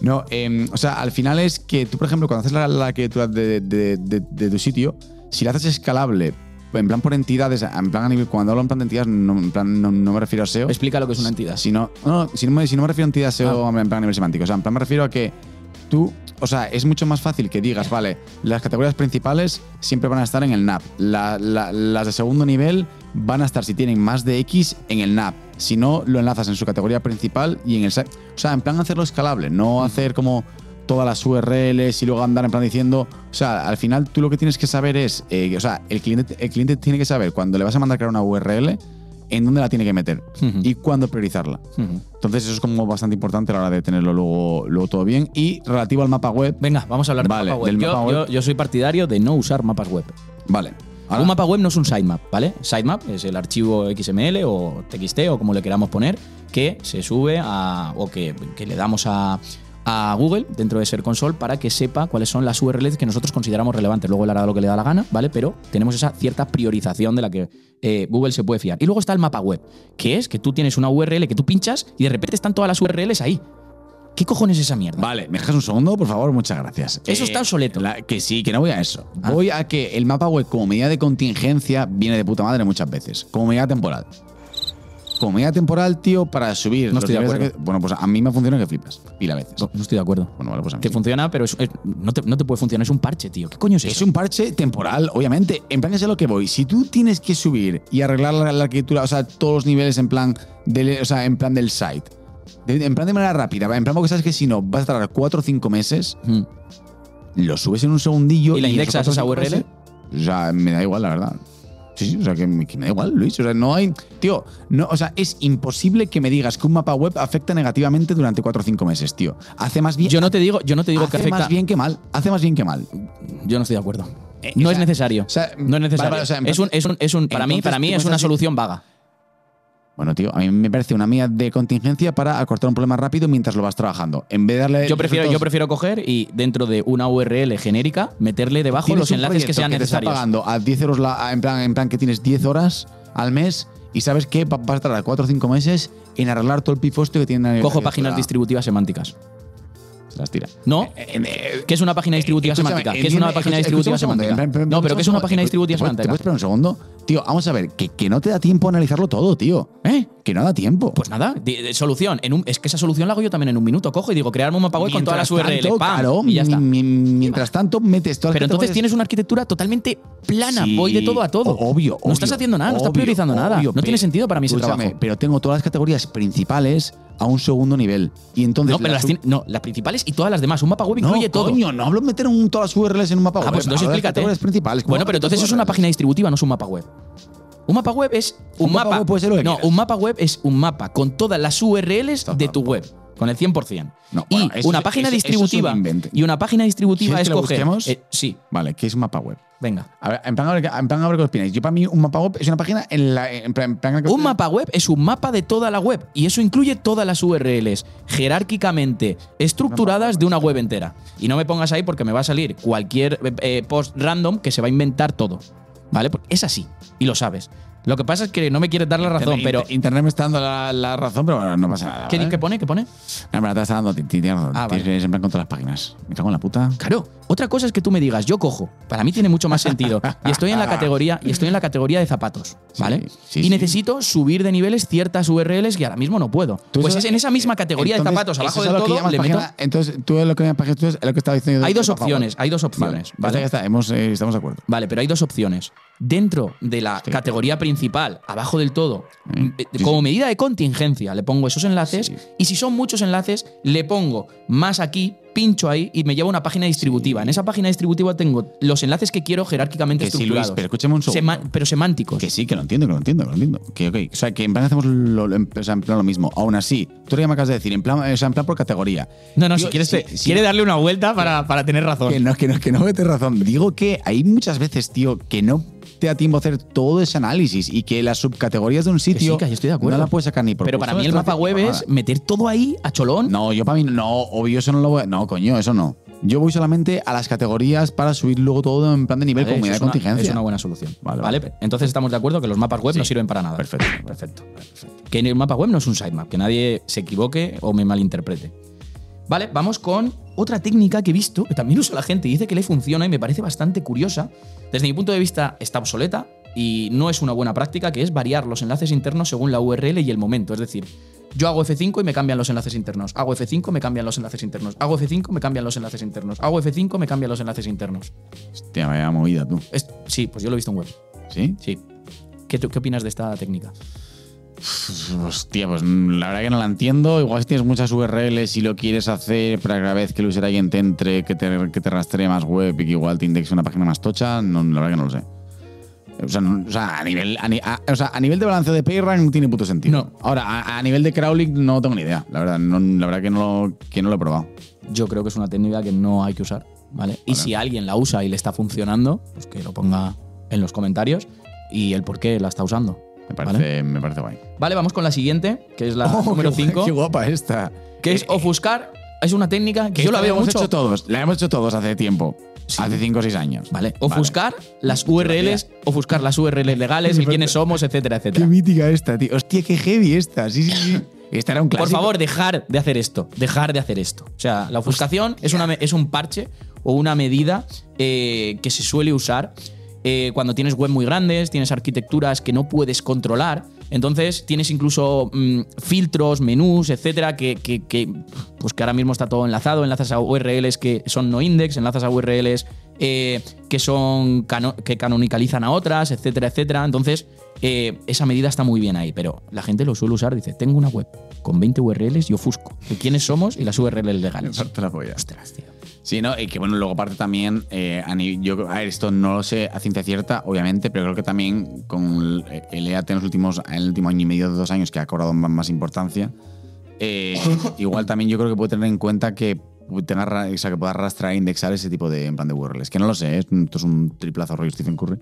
No, em, o sea, al final es que tú, por ejemplo, cuando haces la, la arquitectura de, de- de- de tu sitio, si la haces escalable, en plan por entidades, en plan a nivel, cuando hablo en plan de entidades, no, en plan, no, no me refiero a SEO. Explica lo que es una entidad. Si no, no, si no, me, si no me refiero a entidad SEO en plan a nivel semántico, o sea, en plan me refiero a que tú, o sea, es mucho más fácil que digas, vale, las categorías principales siempre van a estar en el NAP, La- la- las de segundo nivel van a estar si tienen más de X en el NAP, si no lo enlazas en su categoría principal y en el... O sea, en plan hacerlo escalable, no hacer como todas las URLs y luego andar en plan diciendo. O sea, al final tú lo que tienes que saber es. eh, o sea, el cliente, el cliente tiene que saber cuando le vas a mandar crear una URL, en dónde la tiene que meter y cuándo priorizarla. Entonces, eso es como bastante importante a la hora de tenerlo luego, luego todo bien. Y relativo al mapa web. Venga, vamos a hablar Vale, de mapa web. del Yo, mapa web. yo- yo soy partidario de no usar mapas web. Vale. Ahora- Un mapa web no es un sitemap, ¿vale? Sitemap es el archivo XML o TXT o como le queramos poner, que se sube a. o que, que le damos a, a Google dentro de Ser Console para que sepa cuáles son las URLs que nosotros consideramos relevantes. Luego él hará lo que le da la gana, ¿vale? Pero tenemos esa cierta priorización de la que eh, Google se puede fiar. Y luego está el mapa web, que es que tú tienes una URL que tú pinchas y de repente están todas las URLs ahí. ¿Qué cojones es esa mierda? Vale, ¿me dejas un segundo, por favor? Muchas gracias. Eso está obsoleto. la- que sí, que no voy a eso. Ah. Voy a que el mapa web como medida de contingencia viene de puta madre muchas veces. Como medida temporal. Como medida temporal, tío, para subir. No estoy de acuerdo. que- bueno, pues a mí me funciona que flipas. Pila veces. No, no estoy de acuerdo. Bueno, vale, pues a mí Que sí. funciona, pero es- es- no, te, no te puede funcionar. Es un parche, tío. ¿Qué coño es Es eso? un parche temporal, obviamente. En plan, es a lo que voy. Si tú tienes que subir y arreglar la, la arquitectura, o sea, todos los niveles en plan, del, o sea, en plan del site, de- en plan de manera rápida, en plan porque sabes que si no, vas a tardar 4 o 5 meses, Mm. lo subes en un segundillo. ¿Y la indexas esos esa URL? meses, O sea, me da igual, la verdad. Sí, sí, o sea, que, me- que me da igual, Luis. O sea, no hay. Tío, no, o sea, es imposible que me digas que un mapa web afecta negativamente durante 4 o 5 meses, tío. Hace más bien. Yo no te digo, yo no te digo hace que afecta. más bien que mal. Hace más bien que mal. Yo no estoy de acuerdo. Eh, no o es necesario. o sea, no es necesario. vale, vale, o sea, en es un, es un, es un, para mí, para mí es una solución vaga. Bueno, tío, a mí me parece una mía de contingencia para acortar un problema rápido mientras lo vas trabajando. En vez de darle. Yo prefiero, yo prefiero coger y dentro de una URL genérica meterle debajo los enlaces que sean te está necesarios. pagando a 10 euros, la- en, plan, en plan que tienes 10 horas al mes y sabes que va- vas a tardar 4 o 5 meses en arreglar todo el pifostio que tiene. Cojo páginas distributivas semánticas. Las tira. No. Eh, eh, ¿Qué es una página distributiva semántica? ¿Qué es una página distributiva semántica? No, pero ¿qué es una página distributiva ¿te puedes- ¿Te semántica? puedes esperar un segundo? Tío, vamos a ver, que, que no te da tiempo a analizarlo todo, tío. ¿Eh? Que no da tiempo. Pues nada, solución. En un, es que esa solución la hago yo también en un minuto. Cojo y digo, crearme un mapa web con todas las URL. tanto, ¡pam! claro, y ya está. mi- mi- mientras tanto, metes todas Pero entonces tienes una arquitectura totalmente plana. Sí, Voy de todo a todo. Obvio. No estás haciendo nada, no estás priorizando nada. No tiene sentido para mí ese trabajo. Pero tengo todas las categorías principales a un segundo nivel. Y entonces. No, pero las, sub- tiene- no, las principales y todas las demás. Un mapa web No, incluye todo. coño, no hablo de meter un- todas las URLs en un mapa Ah, web. pues entonces las explícate. principales. ¿Cómo Bueno, pero entonces eso es una página distributiva, no es un mapa web. Un mapa web es un, Un mapa web puede ser lo que No, quieras. un mapa web es un mapa con todas las URLs Está de tu web, con el 100%. No, y eso una es- página eso- eso es un distributiva invento. y una página distributiva ¿Quieres es que lo coger busquemos? eh, sí, Vale, ¿qué es un mapa web? venga. A ver, en plan, a ver, en plan, a ver qué opináis. Yo, para mí, un mapa web es una página en la. En plan, en plan- Un mapa web es un mapa de toda la web y eso incluye todas las URLs jerárquicamente estructuradas de una web entera. Y no me pongas ahí porque me va a salir cualquier eh, eh, post random que se va a inventar todo. ¿Vale? Porque es así y lo sabes. Lo que pasa es que no me quieres dar la razón, Internet- pero. Internet me está dando la, la razón, pero bueno, no pasa nada. ¿Qué, ¿vale? qué pone? ¿Qué pone? No, pero te está dando, ti- ti- tienes razón. Ah, vale. Tienes en plan con todas las páginas. Me cago en la puta. Claro. Otra cosa es que tú me digas, yo cojo. Para mí tiene mucho más sentido. Y estoy en la categoría, y estoy en la categoría de zapatos, ¿vale? Sí, sí, y sí. necesito subir de niveles ciertas URLs que ahora mismo no puedo. Pues eso- es en esa misma categoría entonces, de zapatos, abajo que todo, le meto. página- Entonces, tú lo que llamas página, tú es lo que estaba diciendo. Hay dos opciones, hay dos opciones, Vale, ¿vale? ya está, hemos, eh, estamos de acuerdo. Vale, pero hay dos opciones. Dentro de la de categoría principal, abajo del todo, Mm, eh, como medida de contingencia, le pongo esos enlaces. Sí. Y si son muchos enlaces, le pongo más aquí, pincho ahí y me lleva a una página distributiva. En esa página distributiva tengo los enlaces que quiero jerárquicamente Que sí, Luis, estructurados. pero escúchame un segundo. Sema- pero semánticos. Que sí, que lo entiendo, que lo entiendo, que lo entiendo. Que, ok. O sea, que en plan hacemos lo, lo- en, o sea, en plan lo mismo. Aún así, tú ya me acabas de decir, en plan, o sea, en plan por categoría. No, no, Tío, si quieres, sí, te- sí. quiere darle una vuelta para, para tener razón. Que no, que no, que no metes razón. Digo que hay muchas veces, tío, que no te da tiempo a hacer todo ese análisis y que las subcategorías de un sitio sí, que yo estoy de acuerdo. no la puedes sacar ni por Pero para mí el mapa web es meter todo ahí a cholón. No, yo para mí no, obvio eso no lo voy a- No, coño, eso no. Yo voy solamente a las categorías para subir luego todo en plan de nivel Vale, comunidad de contingencia. Es una buena solución. Vale, Vale, vale. Entonces estamos de acuerdo que los mapas web Sí. no sirven para nada. Perfecto. Perfecto. Que el mapa web no es un sitemap, que nadie se equivoque o me malinterprete. Vale, vamos con otra técnica que he visto, que también usa la gente y dice que le funciona y me parece bastante curiosa. Desde mi punto de vista está obsoleta y no es una buena práctica, que es variar los enlaces internos según la URL y el momento. Es decir, yo hago F5 y me cambian los enlaces internos. Hago F5, me cambian los enlaces internos. Hago F5, me cambian los enlaces internos. Hago F5, me cambian los enlaces internos. Hostia, vaya movida tú. Es- sí, pues yo lo he visto en web. ¿Sí? Sí. ¿Qué, qué opinas de esta técnica? Hostia, pues mm, la verdad que no la entiendo. Igual si tienes muchas URLs y lo quieres hacer para cada vez que el usuario te entre, que te, que te rastree más web y que igual te indexe una página más tocha, no, la verdad que no lo sé. O sea, no- o sea, a, nivel, a, ni- a- o sea, a nivel de balanceo de PageRank no tiene puto sentido. No. Ahora, a, a nivel de crawling no tengo ni idea. La verdad, no, la verdad que, no lo, que no lo he probado. Yo creo que es una técnica que no hay que usar, ¿vale? Y si alguien la usa y le está funcionando, pues que lo ponga en los comentarios y el por qué la está usando. Me parece, me parece guay. Vale, vamos con la siguiente, que es la número Oh, qué guay, 5, Qué guapa esta. que es Eh, ofuscar. Es una técnica que yo la veo hemos mucho. hecho todos. La hemos hecho todos hace tiempo. Sí. Hace 5 o 6 años. Vale, ofuscar las URLs, ofuscar las URLs legales, el quiénes somos, etcétera, Qué etcétera. mítica esta, tío. Hostia, qué heavy esta. Sí, sí, sí. Esta era un Por clásico. favor, dejar de hacer esto. Dejar de hacer esto. O sea, la ofuscación es, una, es un parche o una medida eh, que se suele usar eh, cuando tienes web muy grandes, tienes arquitecturas que no puedes controlar. Entonces tienes incluso mm, filtros, menús, etcétera, que, pues que ahora mismo está todo enlazado. Enlazas a URLs que son no index, enlazas a URLs eh, que son que canonicalizan a otras, etcétera, etcétera. Entonces, eh, esa medida está muy bien ahí, pero la gente lo suele usar. Dice: Tengo una web con 20 URLs y ofusco de quiénes somos y las URLs legales. la. Ostras, tío. Sí, ¿no? Y que bueno, luego aparte también, eh, yo, a ver, esto no lo sé a ciencia cierta, obviamente, pero creo que también con el, EAT en los últimos, en el último año y medio, dos años, que ha cobrado más, importancia, eh, igual también yo creo que puede tener en cuenta que tenga, o sea, que pueda arrastrar e indexar ese tipo de, en plan de URLs. Que no lo sé, ¿eh? esto es un triplazo rollo Stephen Curry.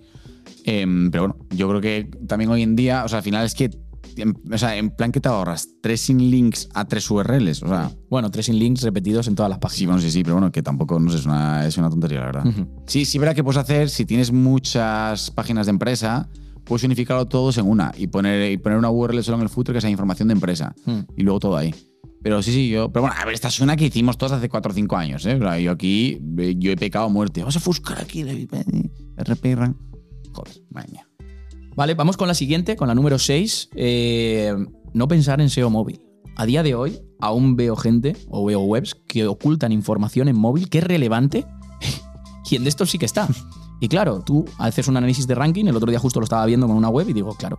Em, pero bueno, yo creo que también hoy en día, o sea, al final es que, en, o sea, en plan que te ahorras tres sin links a tres URLs, o sea, Bueno, tres in links repetidos en todas las Sí, páginas. bueno, sí, sí, pero bueno, que tampoco, no sé, es una, es una tontería, la verdad. Ujú. Sí, sí, verá que puedes hacer, si tienes muchas páginas de empresa, puedes unificarlo todos en una y poner, y poner una URL solo en el footer que sea información de empresa Mm. y luego todo ahí. Pero sí, sí, yo. Pero bueno, a ver, esta es una que hicimos todos hace 4 o 5 años, ¿eh? O sea, yo aquí, eh, yo he pecado a muerte. Vamos a buscar aquí RP. Joder, madre mía. Vale, vamos con la siguiente, con la número 6. no pensar en SEO móvil. A día de hoy, aún veo gente o veo webs que ocultan información en móvil que es relevante y en desktop sí que está. Y claro, tú haces un análisis de ranking, el otro día justo lo estaba viendo con una web y digo, claro,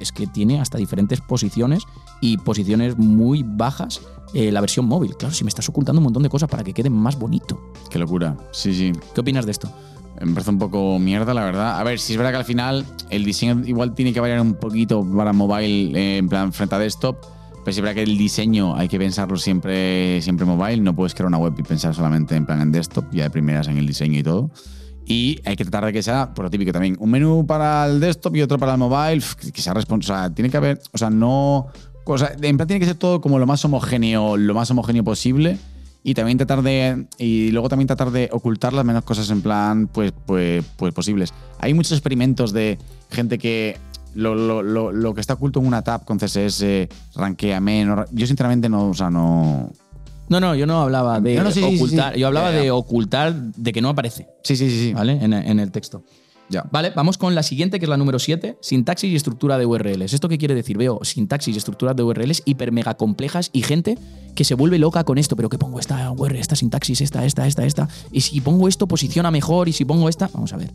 es que tiene hasta diferentes posiciones y posiciones muy bajas eh, la versión móvil. Claro, si me estás ocultando un montón de cosas para que quede más bonito. Qué locura. Sí, sí. ¿Qué opinas de esto? Me parece un poco mierda, la verdad. A ver, si es verdad que al final el diseño igual tiene que variar un poquito para mobile, eh, en plan frente a desktop. Pero sí es verdad que el diseño hay que pensarlo siempre, siempre mobile. No puedes crear una web y pensar solamente en plan en desktop, ya de primeras en el diseño y todo. Y hay que tratar de que sea, por lo típico también, un menú para el desktop y otro para el mobile, que sea responsable. O sea, tiene que haber, o sea, no. O sea, en plan tiene que ser todo como lo más homogéneo, lo más homogéneo posible. Y también tratar de. Y luego también tratar de ocultar las menos cosas en plan, pues, pues, pues posibles. Hay muchos experimentos de gente que. Lo, lo- lo- lo que está oculto en una tab con CSS rankea menos. Yo, sinceramente, no. O sea, no. No, no, yo no hablaba de No, no, sí, sí, sí, ocultar. sí. Yo hablaba de ocultar de que no aparece, Sí, sí, sí. sí. ¿vale? En, en el texto. Ya. Vale, vamos con la siguiente, que es la número 7, sintaxis y estructura de URLs. ¿Esto qué quiere decir? Veo sintaxis y estructuras de URLs hiper mega complejas y gente que se vuelve loca con esto, pero que pongo esta URL, esta sintaxis, esta, esta, esta, esta, y si pongo esto posiciona mejor y si pongo esta, vamos a ver.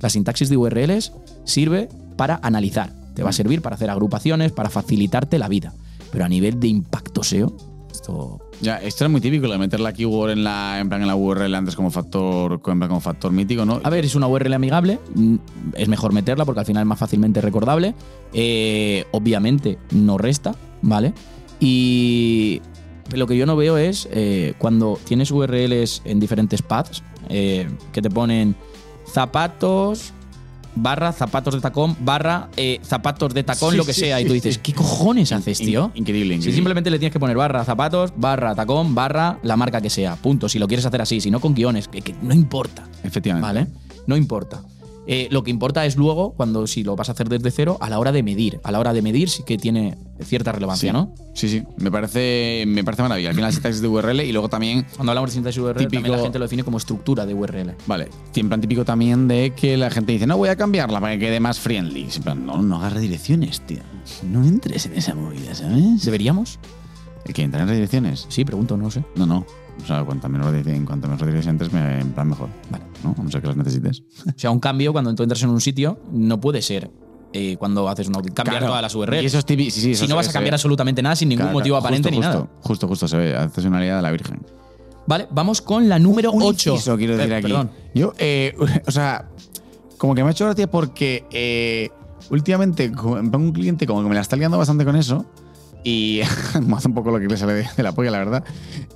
La sintaxis de URLs sirve para analizar, te va a servir para hacer agrupaciones, para facilitarte la vida, pero a nivel de impacto SEO, esto Ya, esto es muy típico, de meter la keyword en la, en plan en la URL antes como factor, en plan como factor mítico, ¿no? A ver, es una URL amigable, mm, es mejor meterla porque al final es más fácilmente recordable. Eh, obviamente no resta, ¿vale? Y lo que yo no veo es eh, cuando tienes URLs en diferentes paths eh, que te ponen zapatos barra zapatos de tacón barra eh, zapatos de tacón, Sí, lo que sí, sea. Y tú dices. ¿qué cojones haces, tío? Increíble, Si increíble. simplemente le tienes que poner barra zapatos, barra tacón, barra la marca que sea. Punto. Si lo quieres hacer así, si no con guiones, que, que no importa. Efectivamente. ¿Vale? No importa. Eh, lo que importa es luego, cuando si lo vas a hacer desde cero, a la hora de medir. A la hora de medir sí que tiene cierta relevancia, Sí. ¿no? Sí, sí. Me parece, me parece maravilla. Al final, sintaxis de URL y luego también Cuando hablamos de sintaxis URL, también Típico- la gente lo define como estructura de URL. Vale, en plan típico también de que la gente dice, no, voy a cambiarla para que quede más friendly. En plan, no, no hagas redirecciones, tío. No entres en esa movida, ¿sabes? ¿Deberíamos? ¿El que entrar en redirecciones? Sí, pregunto, no sé. No, no. O sea, cuanto menos, en cuanto menos me- en plan mejor. Vale. ¿No? A no ser que las necesites. O sea, un cambio cuando tú entras en un sitio no puede ser eh, cuando haces un audit, cambiar Claro. todas las URLs. Y eso es tipi- sí, sí, eso si no vas a cambiar ve. absolutamente nada sin ningún Claro, motivo claro, aparente justo, ni justo, nada. Justo, justo, se ve. Accesibilidad de la Virgen. Vale, vamos con la número Un 8. inciso quiero decir Eh, aquí. Perdón. Yo, eh, o sea, como que me ha hecho gracia porque últimamente un cliente como que me la está liando bastante con eso y hace un poco lo que le sale de, de la polla, la verdad.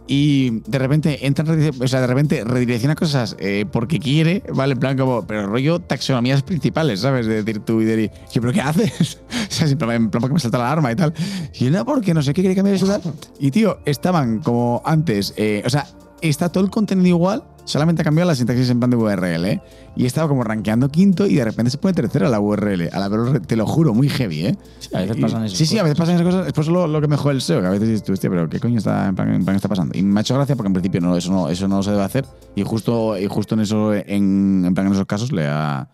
Y de repente entra, o sea, de repente redirecciona cosas eh, porque quiere, ¿vale? En plan como, pero rollo taxonomías principales, ¿sabes? De decir tú y de "Oye, ¿pero qué haces? o sea, en plan, porque me salta la alarma y tal. Y no, porque no sé qué quiere cambiar eso tal. Y tío, estaban como antes, eh, o sea, está todo el contenido igual, solamente ha cambiado la sintaxis en plan de URL, ¿eh? Y estaba como rankeando quinto y de repente se pone tercera la URL. A la verdad, te lo juro, muy heavy, ¿eh? Sí, a veces pasan esas Sí, sí, a cosas. veces pasan esas cosas. Es por eso lo, lo que me jode el SEO, que a veces dices tú, hostia, pero ¿qué coño está, en plan, en plan está pasando? Y me ha hecho gracia porque en principio no, eso, no, eso no se debe hacer. Y justo, y justo en eso, en, en plan en esos casos, le ha,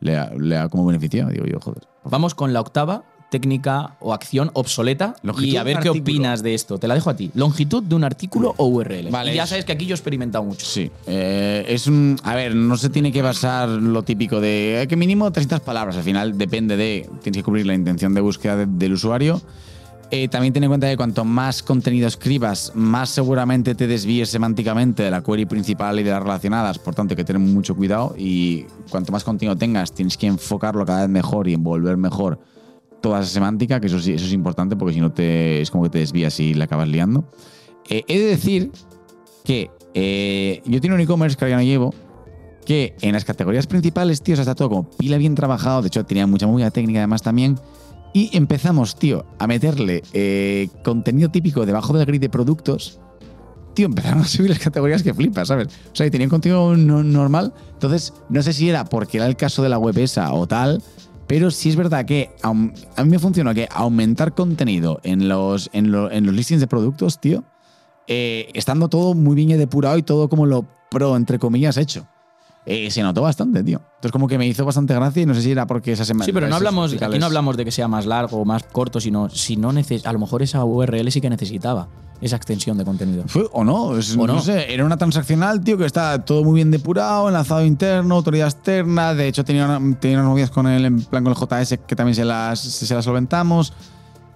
le ha, le ha como beneficiado. Digo yo, joder. Vamos con la octava técnica o acción obsoleta Longitud y a ver qué artículo. opinas de esto. Te la dejo a ti. Longitud de un artículo o URL. Vale, y ya es- sabes que aquí yo he experimentado mucho. Sí. eh, es un. A ver, no se tiene que basar lo típico de eh, que mínimo 300 palabras. Al final depende de. Tienes que cubrir la intención de búsqueda de- del usuario. Eh, también ten en cuenta que cuanto más contenido escribas, más seguramente te desvíes semánticamente de la query principal y de las relacionadas. Por tanto, hay que tener mucho cuidado. Y cuanto más contenido tengas, tienes que enfocarlo cada vez mejor y envolver mejor toda esa semántica, que eso sí, eso es importante porque si no te, es como que te desvías y la acabas liando. Eh, he de decir que eh, yo tengo un e-commerce que ahora ya no llevo, que en las categorías principales, tío, o está todo como pila bien trabajado. De hecho, tenía mucha movida técnica además también. Y empezamos, tío, a meterle eh, contenido típico debajo del grid de productos. Tío, empezaron a subir las categorías que flipas, ¿sabes? O sea, que tenían contenido no- normal. Entonces, no sé si era porque era el caso de la web esa o tal, pero sí es verdad que a mí me funcionó que aumentar contenido en los, en, lo- en los listings de productos, tío, eh, estando todo muy bien depurado y todo como lo pro, entre comillas, hecho. Eh, se notó bastante, tío. Entonces como que me hizo bastante gracia y no sé si era porque esa semana... Sí, pero no hablamos, aquí no hablamos de que sea más largo o más corto, sino si no neces a lo mejor esa URL sí que necesitaba esa extensión de contenido. Fue, o no, es- ¿O no? no? sé, era una transaccional, tío, que está todo muy bien depurado, enlazado interno, autoridad externa. De hecho, tenía, una- tenía unas movidas con el, en plan con el JS que también se las, se las solventamos.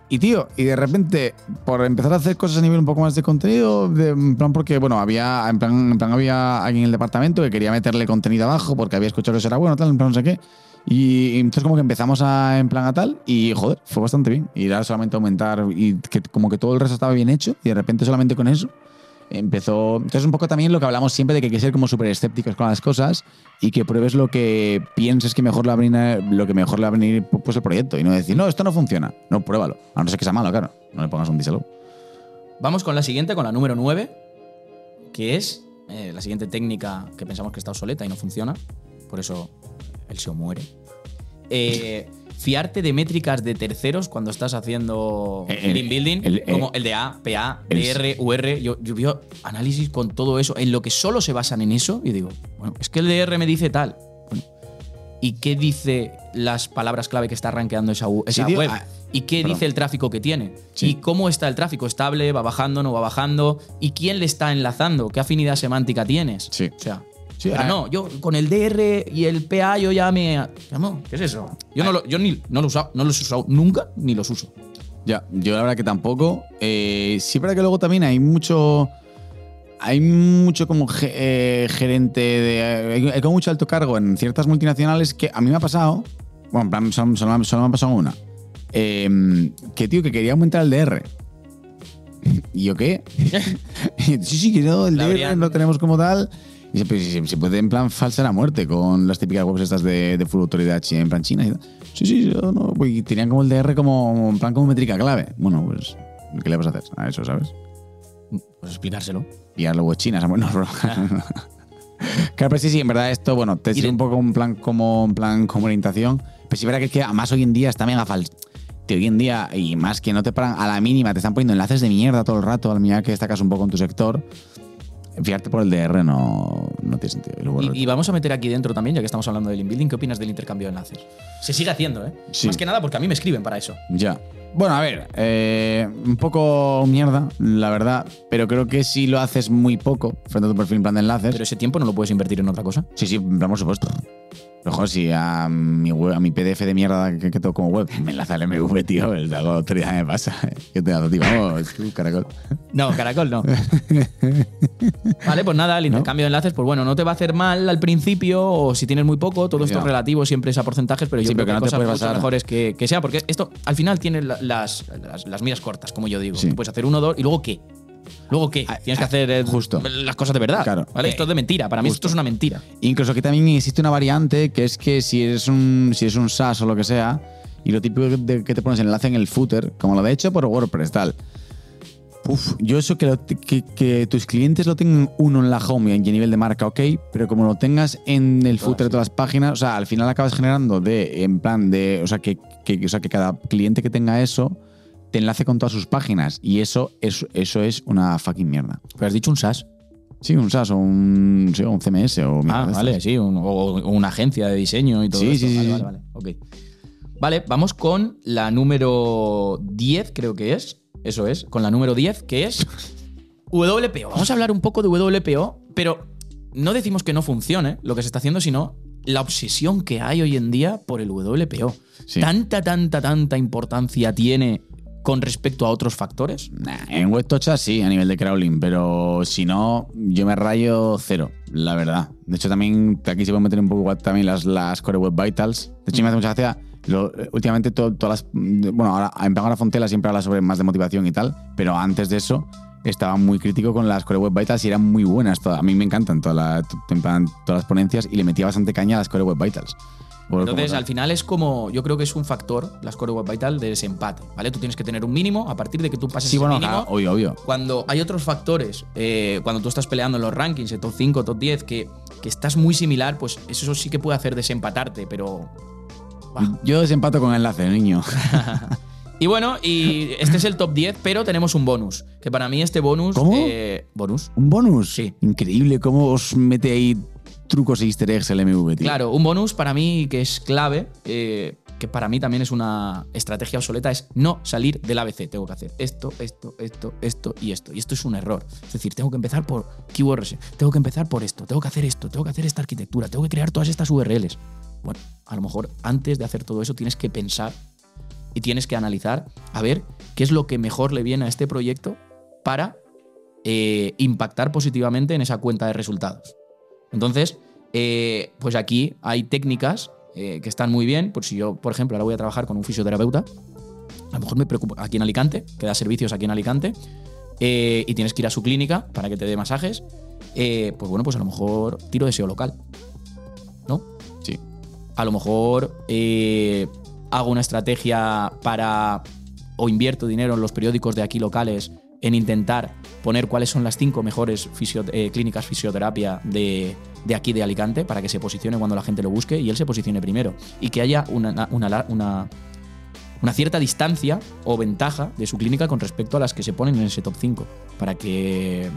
Y tío, y de repente, por empezar a hacer cosas a nivel un poco más de contenido, de- en plan porque, bueno, había, en plan, en plan había alguien en el departamento que quería meterle contenido abajo porque había escuchado que eso era bueno, tal, en plan no sé qué. Y, entonces como que empezamos a, en plan a tal y joder, fue bastante bien. Y era solamente aumentar y que como que todo el resto estaba bien hecho y de repente solamente con eso empezó... Entonces un poco también lo que hablamos siempre de que hay que ser como súper escépticos con las cosas y que pruebes lo que pienses que mejor le va a venir, lo que mejor le va a venir pues el proyecto y no decir, no, esto no funciona. No, pruébalo. A no ser que sea malo, claro. No le pongas un díselo. Vamos con la siguiente, con la número 9, que es eh, la siguiente técnica que pensamos que está obsoleta y no funciona. Por eso el SEO muere. Eh, fiarte de métricas de terceros cuando estás haciendo Eh, el- building, el- eh, como el de A, PA, DR, UR. Yo, yo veo análisis con todo eso, en lo que solo se basan en eso, y digo, bueno, es que el DR me dice tal. Bueno, ¿Y qué dice las palabras clave que está rankeando esa, u- esa Sí, tío, web? ah, ¿Y qué perdón. dice el tráfico que tiene? Sí. ¿Y cómo está el tráfico? ¿Estable? ¿Va bajando? ¿No va bajando? ¿Y quién le está enlazando? ¿Qué afinidad semántica tienes? Sí. O sea, Sí, pero ah. no, yo con el DR y el PA yo ya me... ¿Qué es eso? Yo, no, lo, yo ni, no, lo no los he usado nunca ni los uso. Ya, yo la verdad que tampoco. Eh, sí, para que luego también hay mucho. Hay mucho como ge- eh, gerente de. Hay, hay como mucho alto cargo en ciertas multinacionales que a mí me ha pasado. Bueno, en plan, solo, solo- solo me ha pasado una. eh, que tío, que quería aumentar el DR. ¿Y yo qué? sí, sí, que no, el La DR habrían- lo tenemos como tal. Y se, pues, se- se puede en plan falsa la muerte con las típicas webs estas de, de full autoridad en plan China y tal. Sí, sí, yo no, pues, tenían como el DR como en plan como métrica clave. Bueno, pues, ¿qué le vas a hacer a eso, sabes? Pues explicárselo. Y a luego chinas, bueno, bro. Claro, pero sí, sí, en verdad esto, bueno, te sirve un poco un plan como, en plan como orientación. Pero sí, verdad que es que además hoy en día está mega falso. Tío, hoy en día, y más que no te paran a la mínima, te están poniendo enlaces de mierda todo el rato, a la mínima que destacas un poco en tu sector. Fiarte por el DR no, no tiene sentido. Y luego Y, y vamos a meter aquí dentro también, ya que estamos hablando del inbuilding, ¿qué opinas del intercambio de enlaces? Se sigue haciendo, ¿eh? Sí. Más que nada porque a mí me escriben para eso. Ya. Bueno, a ver, eh, un poco mierda, la verdad, pero creo que si lo haces muy poco frente a tu perfil en plan de enlaces. Pero ese tiempo no lo puedes invertir en otra cosa. sí, sí, por supuesto. Joder, si a mi, web- a mi PDF de mierda que, que tengo como web me enlaza el MV, tío, el de algo autoridad me pasa. Yo te tío, vamos, tú, caracol. No, caracol no. vale, pues nada, el intercambio de enlaces, pues bueno, no te va a hacer mal al principio o si tienes muy poco, todo esto es relativo, siempre es a porcentajes, pero yo Sí, creo pero que que, no te cosas basar. mejores que, que sea, porque esto al final tiene la- las, las, las miras cortas, como yo digo. Sí. Puedes hacer uno, dos y luego qué. Luego qué. Ah, Tienes que ah, hacer eh, justo. las cosas de verdad. Claro. ¿vale? Eh, esto es de mentira. Para mí esto es una mentira. Incluso que también existe una variante que es que si eres un, si es un SaaS o lo que sea, y lo típico de que te pones el enlace en el footer, como lo de hecho por WordPress, tal. Uf, yo eso que, lo- que, que tus clientes lo tengan uno en la home y a nivel de marca, ok, pero como lo tengas en el footer de todas las páginas, o sea, al final acabas generando de, en plan de, o sea, que, que- o sea, que cada cliente que tenga eso te enlace con todas sus páginas y eso, es, eso es una fucking mierda. Pero has dicho un SaaS. Sí, un SaaS o un, sí, o un CMS o Ah, vale, sí. un- o, una agencia de diseño y todo Sí, esto. sí, vale, sí, vale, vale. Ok. Vale, vamos con la número 10, creo que es. Eso es, con la número 10, que es WPO. Vamos a hablar un poco de WPO, pero no decimos que no funcione lo que se está haciendo, sino la obsesión que hay hoy en día por el WPO. Sí. Tanta, tanta, tanta importancia tiene con respecto a otros factores. En WebTocha sí, a nivel de crawling, pero si no, yo me rayo cero, la verdad. De hecho, también aquí se pueden meter un poco también las, las Core Web Vitals. De hecho, me hace mucha gracia. lo- últimamente, to- todas las. Bueno, ahora, en plan, ahora Fontela siempre habla sobre más de motivación y tal, pero antes de eso estaba muy crítico con las Core Web Vitals y eran muy buenas. todas. A mí me encantan todas, las- todas las ponencias y le metía bastante caña a las Core Web Vitals. Entonces, al final es como, yo creo que es un factor, la Score Web Vital, de desempate, ¿vale? Tú tienes que tener un mínimo, a partir de que tú pases Sí, ese bueno, mínimo, claro, obvio, obvio. cuando hay otros factores, eh, cuando tú estás peleando en los rankings, en top 5, top 10, que, que estás muy similar, pues eso sí que puede hacer desempatarte, pero... Yo desempato con enlace, niño. Y bueno, y este es el top 10, pero tenemos un bonus, que para mí este bonus... ¿Cómo? eh, ¿Bonus? ¿Un bonus? Sí. Increíble cómo os mete ahí trucos e easter eggs el MV. Claro, un bonus para mí que es clave, eh, que para mí también es una estrategia obsoleta, es no salir del ABC. Tengo que hacer esto, esto, esto, esto y esto. Y esto es un error. Es decir, tengo que empezar por keywords, tengo que empezar por esto, tengo que hacer esto, tengo que hacer esta arquitectura, tengo que crear todas estas URLs. Bueno, a lo mejor antes de hacer todo eso tienes que pensar y tienes que analizar a ver qué es lo que mejor le viene a este proyecto para eh, impactar positivamente en esa cuenta de resultados. Entonces, eh, pues aquí hay técnicas eh, que están muy bien. Por si yo, por ejemplo, ahora voy a trabajar con un fisioterapeuta, a lo mejor me preocupa aquí en Alicante, que da servicios aquí en Alicante, eh, y tienes que ir a su clínica para que te dé masajes, pues bueno, pues a lo mejor tiro de SEO local. ¿No? Sí. A lo mejor hago una estrategia para. o invierto dinero en los periódicos de aquí locales en intentar poner cuáles son las cinco mejores eh, clínicas fisioterapia de, de aquí de Alicante para que se posicione cuando la gente lo busque y él se posicione primero. Y que haya una, una, una- una cierta distancia o ventaja de su clínica con respecto a las que se ponen en ese top 5. Para que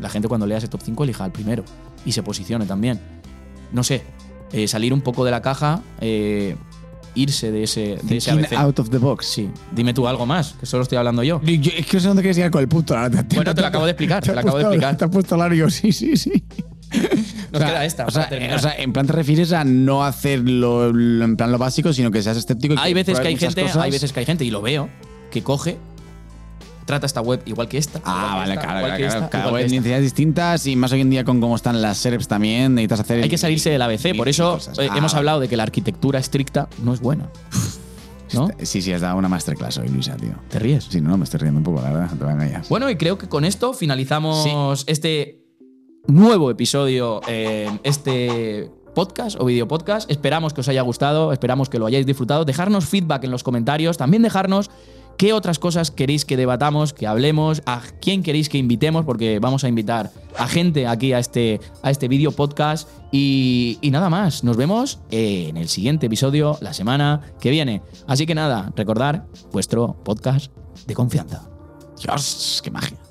la gente cuando lea ese top 5 elija al primero y se posicione también. No sé, eh, salir un poco de la caja, eh, irse de ese, de ese ABC. out of the box. Sí, dime tú algo más, que solo estoy hablando yo. Yo- es que no sé dónde quieres llegar con el punto. ahora Bueno, te lo acabo de explicar, te lo acabo de puesto- explicar. Te has puesto largo, sí, sí, sí. Nos queda esta. O sea, o sea, en plan te refieres a no hacer lo, lo- en plan lo básico, sino que seas escéptico. y hay veces que hay gente, cosas. hay veces que hay gente, y lo veo, que coge, trata esta web igual que esta. Ah, vale, esta, claro, claro, esta, Cada web esta. necesidades distintas y más hoy en día con cómo están las SERPs también, necesitas hacer. Hay que salirse del ABC, por eso eh, Ah, hemos vale. hablado de que la arquitectura estricta no es buena. ¿No? Sí, sí, has dado una masterclass hoy, Luisa, tío. ¿Te ríes? Sí, no, no, me estoy riendo un poco, la verdad, te voy a. Bueno, y creo que con esto finalizamos este nuevo episodio en este podcast o video podcast. Esperamos que os haya gustado, esperamos que lo hayáis disfrutado. Dejarnos feedback en los comentarios, también dejarnos qué otras cosas queréis que debatamos, que hablemos, a quién queréis que invitemos, porque vamos a invitar a gente aquí a este, a este video podcast. Y, y nada más, nos vemos en el siguiente episodio la semana que viene. Así que nada, recordar vuestro podcast de confianza. Dios, qué magia.